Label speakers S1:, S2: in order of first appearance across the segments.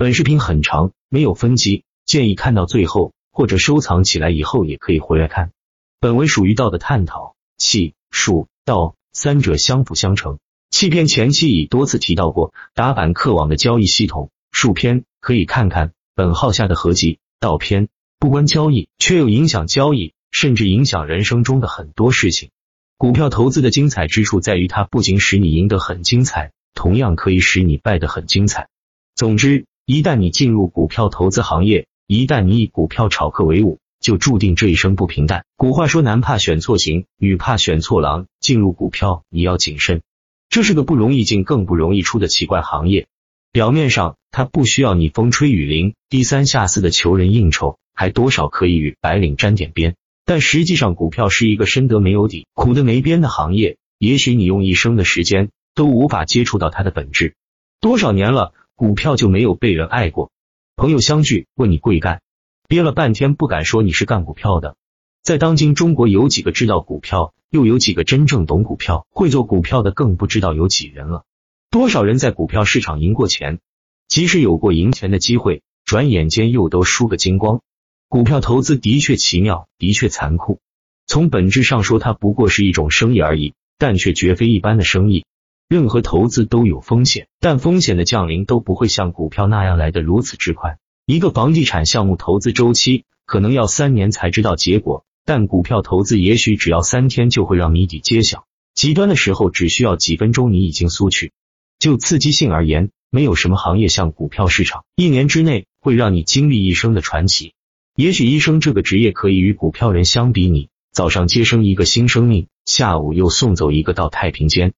S1: 本视频很长，没有分级，建议看到最后或者收藏起来以后也可以回来看。本文属于道的探讨，气、术、道三者相辅相成。气篇前期已多次提到过打板客网的交易系统，术篇可以看看本号下的合集。道篇不关交易，却又影响交易，甚至影响人生中的很多事情。股票投资的精彩之处在于，它不仅使你赢得很精彩，同样可以使你败得很精彩。总之。一旦你进入股票投资行业，一旦你以股票炒客为伍，就注定这一生不平淡。古话说，男怕选错行，女怕选错郎。进入股票，你要谨慎，这是个不容易进，更不容易出的奇怪行业。表面上，它不需要你风吹雨淋、低三下四的求人应酬，还多少可以与白领沾点边。但实际上，股票是一个深得没有底、苦得没边的行业。也许你用一生的时间都无法接触到它的本质。多少年了？股票就没有被人爱过，朋友相聚问你贵干，憋了半天不敢说你是干股票的。在当今中国，有几个知道股票，又有几个真正懂股票，会做股票的更不知道有几人了。多少人在股票市场赢过钱，即使有过赢钱的机会，转眼间又都输个精光。股票投资的确奇妙，的确残酷。从本质上说，它不过是一种生意而已，但却绝非一般的生意。任何投资都有风险，但风险的降临都不会像股票那样来得如此之快。一个房地产项目投资周期可能要三年才知道结果，但股票投资也许只要三天就会让谜底揭晓。极端的时候只需要几分钟，你已经苏去。就刺激性而言，没有什么行业像股票市场，一年之内会让你经历一生的传奇。也许医生这个职业可以与股票人相比拟，早上接生一个新生命，下午又送走一个到太平间。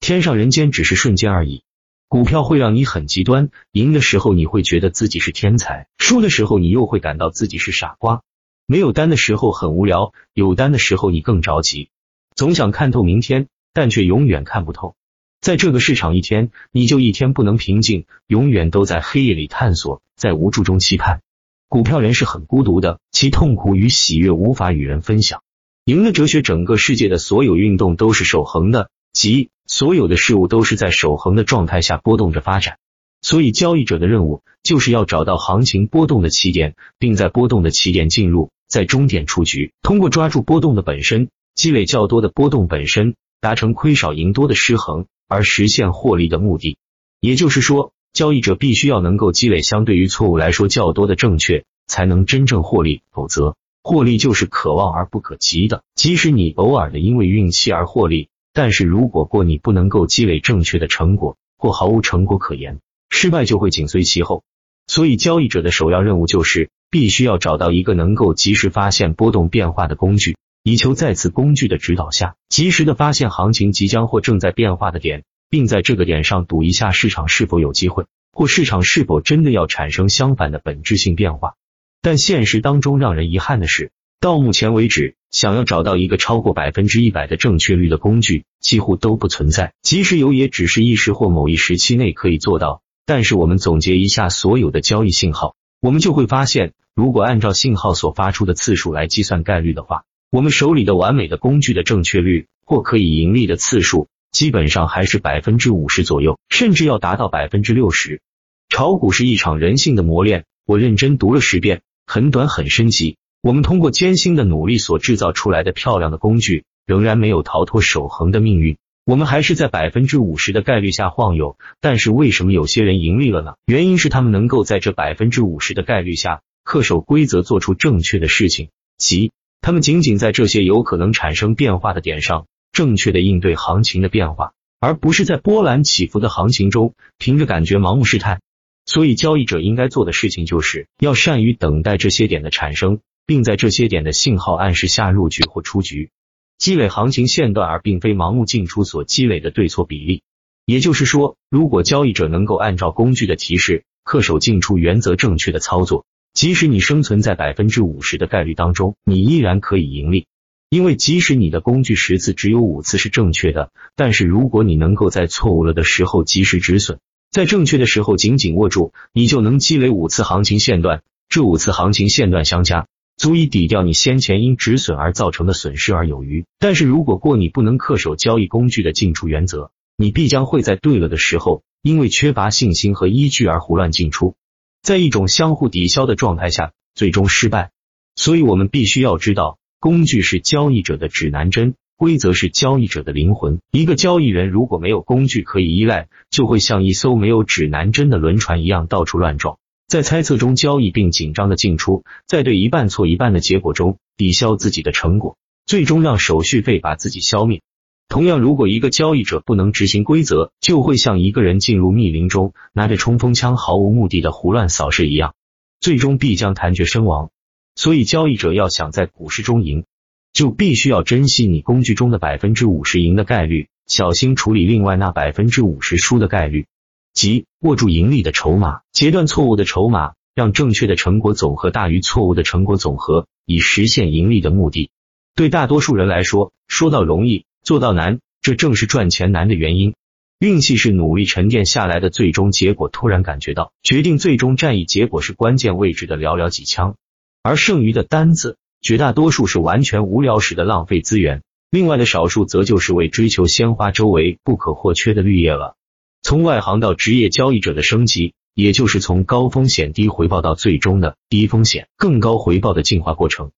S1: 天上人间只是瞬间而已。股票会让你很极端，赢的时候你会觉得自己是天才，输的时候你又会感到自己是傻瓜。没有单的时候很无聊，有单的时候你更着急，总想看透明天，但却永远看不透。在这个市场一天，你就一天不能平静，永远都在黑夜里探索，在无助中期盼。股票人是很孤独的，其痛苦与喜悦无法与人分享。赢的哲学，整个世界的所有运动都是守恒的。即所有的事物都是在守恒的状态下波动着发展，所以交易者的任务就是要找到行情波动的起点，并在波动的起点进入，在终点出局。通过抓住波动的本身，积累较多的波动本身，达成亏少赢多的失衡，而实现获利的目的。也就是说，交易者必须要能够积累相对于错误来说较多的正确，才能真正获利。否则，获利就是可望而不可及的。即使你偶尔的因为运气而获利。但是如果过你不能够积累正确的成果，或毫无成果可言，失败就会紧随其后。所以，交易者的首要任务就是必须要找到一个能够及时发现波动变化的工具，以求在此工具的指导下，及时的发现行情即将或正在变化的点，并在这个点上赌一下市场是否有机会，或市场是否真的要产生相反的本质性变化。但现实当中让人遗憾的是。到目前为止，想要找到一个超过百分之一百的正确率的工具，几乎都不存在。即使有，也只是一时或某一时期内可以做到。但是，我们总结一下所有的交易信号，我们就会发现，如果按照信号所发出的次数来计算概率的话，我们手里的完美的工具的正确率或可以盈利的次数，基本上还是百分之五十左右，甚至要达到百分之六十。炒股是一场人性的磨练，我认真读了十遍，很短很深级。我们通过艰辛的努力所制造出来的漂亮的工具，仍然没有逃脱守恒的命运。我们还是在百分之五十的概率下晃悠。但是为什么有些人盈利了呢？原因是他们能够在这百分之五十的概率下恪守规则，做出正确的事情，即他们仅仅在这些有可能产生变化的点上，正确的应对行情的变化，而不是在波澜起伏的行情中凭着感觉盲目试探。所以，交易者应该做的事情就是要善于等待这些点的产生。并在这些点的信号暗示下入局或出局，积累行情线段，而并非盲目进出所积累的对错比例。也就是说，如果交易者能够按照工具的提示，恪守进出原则，正确的操作，即使你生存在百分之五十的概率当中，你依然可以盈利。因为即使你的工具十次只有五次是正确的，但是如果你能够在错误了的时候及时止损，在正确的时候紧紧握住，你就能积累五次行情线段。这五次行情线段相加。足以抵掉你先前因止损而造成的损失而有余。但是如果过你不能恪守交易工具的进出原则，你必将会在对了的时候，因为缺乏信心和依据而胡乱进出。在一种相互抵消的状态下，最终失败。所以我们必须要知道，工具是交易者的指南针，规则是交易者的灵魂。一个交易人如果没有工具可以依赖，就会像一艘没有指南针的轮船一样到处乱撞，在猜测中交易并紧张的进出，在对一半错一半的结果中抵消自己的成果，最终让手续费把自己消灭。同样，如果一个交易者不能执行规则，就会像一个人进入密林中，拿着冲锋枪毫无目的的胡乱扫射一样，最终必将弹绝身亡。所以，交易者要想在股市中赢，就必须要珍惜你工具中的百分之五十赢的概率，小心处理另外那百分之五十输的概率，即握住盈利的筹码，截断错误的筹码，让正确的成果总和大于错误的成果总和，以实现盈利的目的。对大多数人来说，说到容易。做到难，这正是赚钱难的原因。运气是努力沉淀下来的最终结果。突然感觉到，决定最终战役结果是关键位置的寥寥几枪，而剩余的单子，绝大多数是完全无聊时的浪费资源。另外的少数，则就是为追求鲜花周围不可或缺的绿叶了。从外行到职业交易者的升级，也就是从高风险低回报到最终的低风险更高回报的进化过程。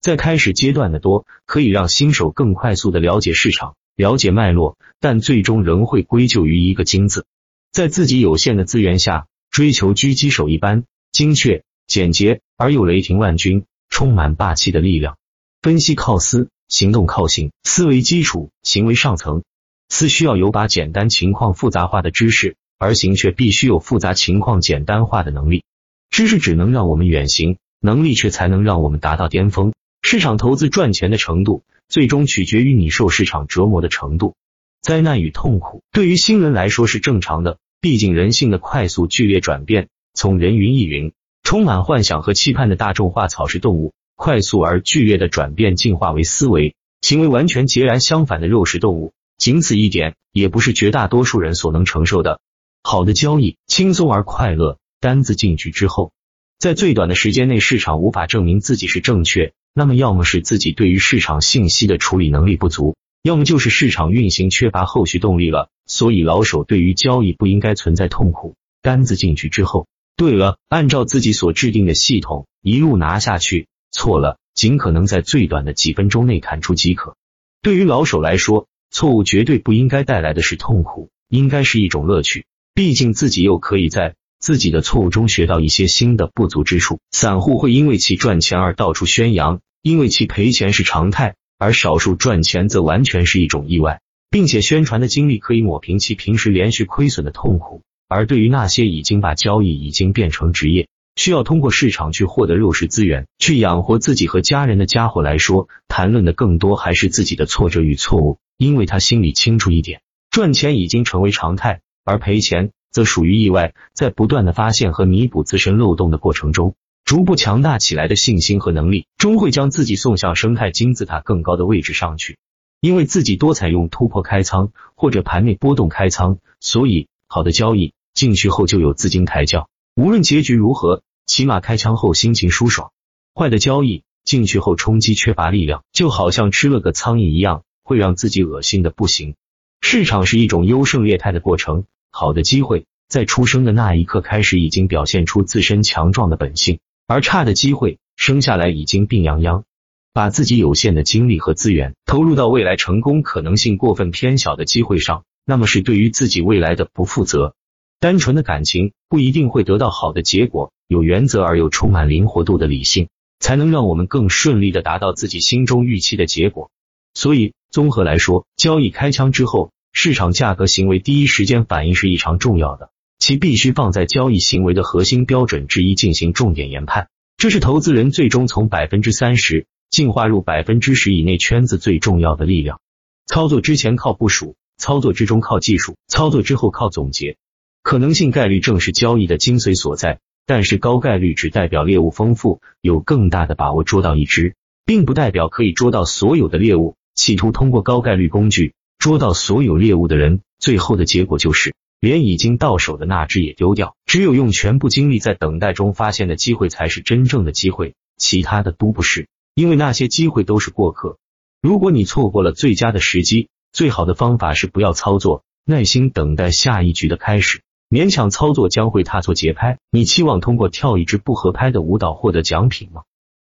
S1: 在开始阶段的多，可以让新手更快速的了解市场、了解脉络，但最终仍会归咎于一个“精”字。在自己有限的资源下，追求狙击手一般精确、简洁而又雷霆万钧、充满霸气的力量。分析靠思，行动靠行。思维基础，行为上层。思需要有把简单情况复杂化的知识，而行却必须有复杂情况简单化的能力。知识只能让我们远行，能力却才能让我们达到巅峰。市场投资赚钱的程度，最终取决于你受市场折磨的程度。灾难与痛苦对于新人来说是正常的，毕竟人性的快速剧烈转变，从人云亦云、充满幻想和期盼的大众化草食动物，快速而剧烈的转变进化为思维行为完全截然相反的肉食动物，仅此一点，也不是绝大多数人所能承受的。好的交易轻松而快乐，单子进去之后，在最短的时间内，市场无法证明自己是正确。那么，要么是自己对于市场信息的处理能力不足，要么就是市场运行缺乏后续动力了。所以，老手对于交易不应该存在痛苦。单子进去之后，对了，按照自己所制定的系统一路拿下去；错了，尽可能在最短的几分钟内砍出即可。对于老手来说，错误绝对不应该带来的是痛苦，应该是一种乐趣。毕竟自己又可以在。自己的错误中学到一些新的不足之处。散户会因为其赚钱而到处宣扬，因为其赔钱是常态，而少数赚钱则完全是一种意外，并且宣传的经历可以抹平其平时连续亏损的痛苦。而对于那些已经把交易已经变成职业，需要通过市场去获得肉食资源，去养活自己和家人的家伙来说，谈论的更多还是自己的挫折与错误，因为他心里清楚一点，赚钱已经成为常态，而赔钱。则属于意外，在不断的发现和弥补自身漏洞的过程中，逐步强大起来的信心和能力，终会将自己送向生态金字塔更高的位置上去。因为自己多采用突破开仓或者盘内波动开仓，所以好的交易进去后就有资金抬轿，无论结局如何，起码开枪后心情舒爽。坏的交易进去后冲击缺乏力量，就好像吃了个苍蝇一样，会让自己恶心的不行。市场是一种优胜劣汰的过程。好的机会在出生的那一刻开始已经表现出自身强壮的本性，而差的机会生下来已经病殃殃。把自己有限的精力和资源投入到未来成功可能性过分偏小的机会上，那么是对于自己未来的不负责。单纯的感情不一定会得到好的结果，有原则而又充满灵活度的理性，才能让我们更顺利的达到自己心中预期的结果。所以，综合来说，交易开枪之后。市场价格行为第一时间反应是异常重要的，其必须放在交易行为的核心标准之一进行重点研判。这是投资人最终从百分之三十进化入百分之十以内圈子最重要的力量。操作之前靠部署，操作之中靠技术，操作之后靠总结。可能性概率正是交易的精髓所在，但是高概率只代表猎物丰富，有更大的把握捉到一只，并不代表可以捉到所有的猎物。企图通过高概率工具。捉到所有猎物的人，最后的结果就是连已经到手的那只也丢掉。只有用全部精力在等待中发现的机会才是真正的机会，其他的都不是，因为那些机会都是过客。如果你错过了最佳的时机，最好的方法是不要操作，耐心等待下一局的开始。勉强操作将会踏错节拍。你期望通过跳一支不合拍的舞蹈获得奖品吗？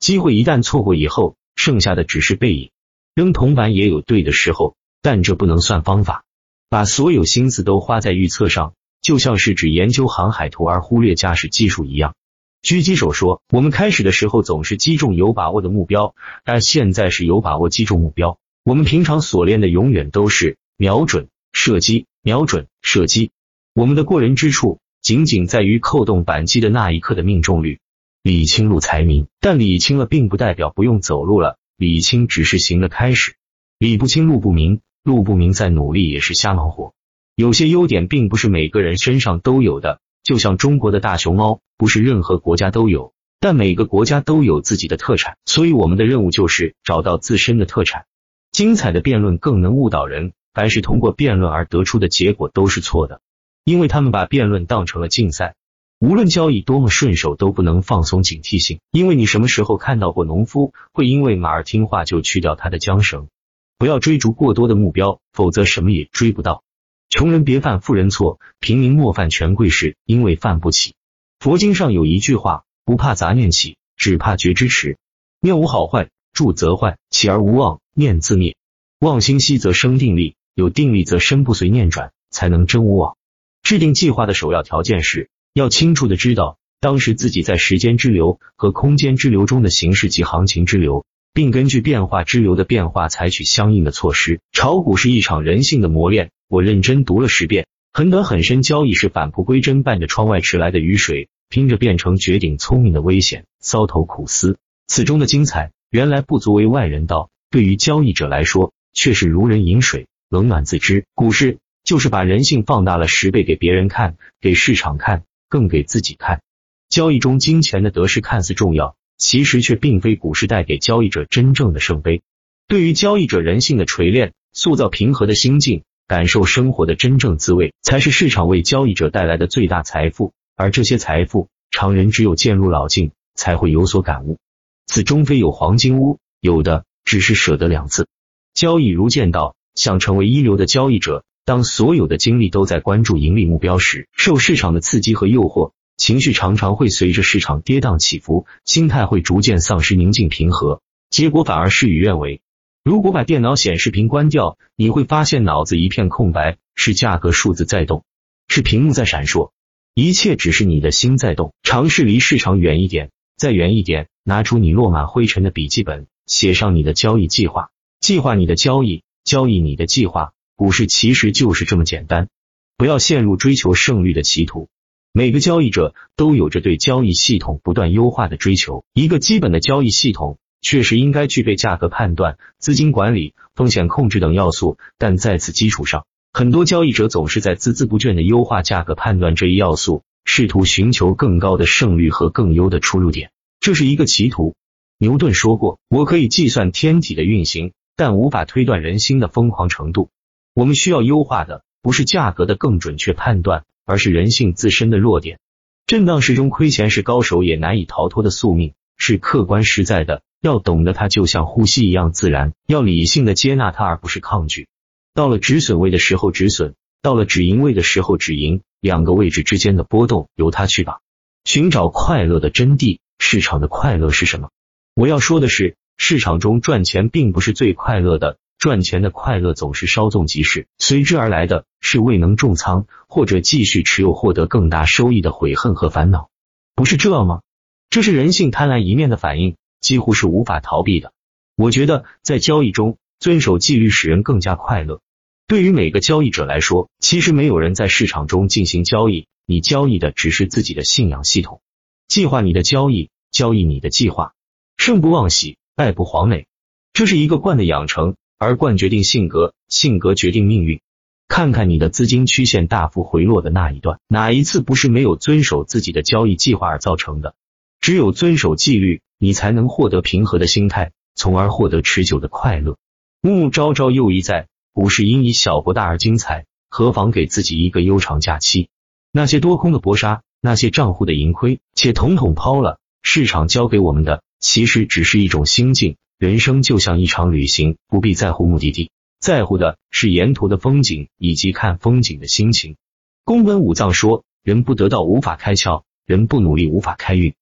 S1: 机会一旦错过以后，剩下的只是背影。扔铜板也有对的时候，但这不能算方法。把所有心思都花在预测上，就像是只研究航海图而忽略驾驶技术一样。狙击手说：“我们开始的时候总是击中有把握的目标，而现在是有把握击中目标。我们平常所练的永远都是瞄准、射击、瞄准、射击。我们的过人之处仅仅在于扣动扳机的那一刻的命中率。”理清路才明，但理清了并不代表不用走路了。理清只是行的开始，理不清路不明，路不明再努力也是瞎忙活。有些优点并不是每个人身上都有的，就像中国的大熊猫，不是任何国家都有，但每个国家都有自己的特产，所以我们的任务就是找到自身的特产。精彩的辩论更能误导人，凡是通过辩论而得出的结果都是错的，因为他们把辩论当成了竞赛。无论交易多么顺手，都不能放松警惕性，因为你什么时候看到过农夫会因为马儿听话就去掉他的缰绳？不要追逐过多的目标，否则什么也追不到。穷人别犯富人错，平民莫犯权贵事，因为犯不起。佛经上有一句话：不怕杂念起，只怕觉知迟。念无好坏，住则坏，起而无妄，念自灭。妄心息则生定力，有定力则身不随念转，才能真无妄。制定计划的首要条件是。要清楚的知道，当时自己在时间之流和空间之流中的形式及行情之流，并根据变化之流的变化采取相应的措施。炒股是一场人性的磨练，我认真读了十遍。很短很深，交易是返璞归真，伴着窗外迟来的雨水，拼着变成绝顶聪明的危险，搔头苦思。此中的精彩，原来不足为外人道，对于交易者来说，却是如人饮水，冷暖自知。股市就是把人性放大了十倍给别人看，给市场看。更给自己看，交易中金钱的得失看似重要，其实却并非股市带给交易者真正的圣杯。对于交易者人性的锤炼，塑造平和的心境，感受生活的真正滋味，才是市场为交易者带来的最大财富。而这些财富，常人只有渐入老境，才会有所感悟。此中非有黄金屋，有的只是舍得两字。交易如剑道，想成为一流的交易者。当所有的精力都在关注盈利目标时，受市场的刺激和诱惑，情绪常常会随着市场跌宕起伏，心态会逐渐丧失宁静平和，结果反而事与愿违。如果把电脑显示屏关掉，你会发现脑子一片空白，是价格数字在动，是屏幕在闪烁，一切只是你的心在动。尝试离市场远一点，再远一点，拿出你落满灰尘的笔记本，写上你的交易计划，计划你的交易，交易你的计划。股市其实就是这么简单，不要陷入追求胜率的歧途。每个交易者都有着对交易系统不断优化的追求。一个基本的交易系统确实应该具备价格判断、资金管理、风险控制等要素，但在此基础上，很多交易者总是在孜孜不倦的优化价格判断这一要素，试图寻求更高的胜率和更优的出入点。这是一个歧途。牛顿说过：“我可以计算天体的运行，但无法推断人心的疯狂程度。”我们需要优化的不是价格的更准确判断，而是人性自身的弱点。震荡市中亏钱是高手也难以逃脱的宿命，是客观实在的。要懂得它就像呼吸一样自然，要理性的接纳它，而不是抗拒。到了止损位的时候止损，到了止盈位的时候止盈，两个位置之间的波动由它去吧。寻找快乐的真谛，市场的快乐是什么？我要说的是，市场中赚钱并不是最快乐的。赚钱的快乐总是稍纵即逝，随之而来的是未能重仓或者继续持有获得更大收益的悔恨和烦恼，不是这吗？这是人性贪婪一面的反应，几乎是无法逃避的。我觉得在交易中遵守纪律使人更加快乐。对于每个交易者来说，其实没有人在市场中进行交易，你交易的只是自己的信仰系统。计划你的交易，交易你的计划，胜不忘喜，败不黄馁，这是一个惯的养成。而惯决定性格，性格决定命运。看看你的资金曲线大幅回落的那一段，哪一次不是没有遵守自己的交易计划而造成的？只有遵守纪律，你才能获得平和的心态，从而获得持久的快乐。暮暮朝朝又一载，股市因以小博大而精彩，何妨给自己一个悠长假期？那些多空的搏杀，那些账户的盈亏，且统统抛了。市场教给我们的，其实只是一种心境。人生就像一场旅行，不必在乎目的地，在乎的是沿途的风景以及看风景的心情。宫本武藏说：人不得道无法开窍，人不努力无法开运。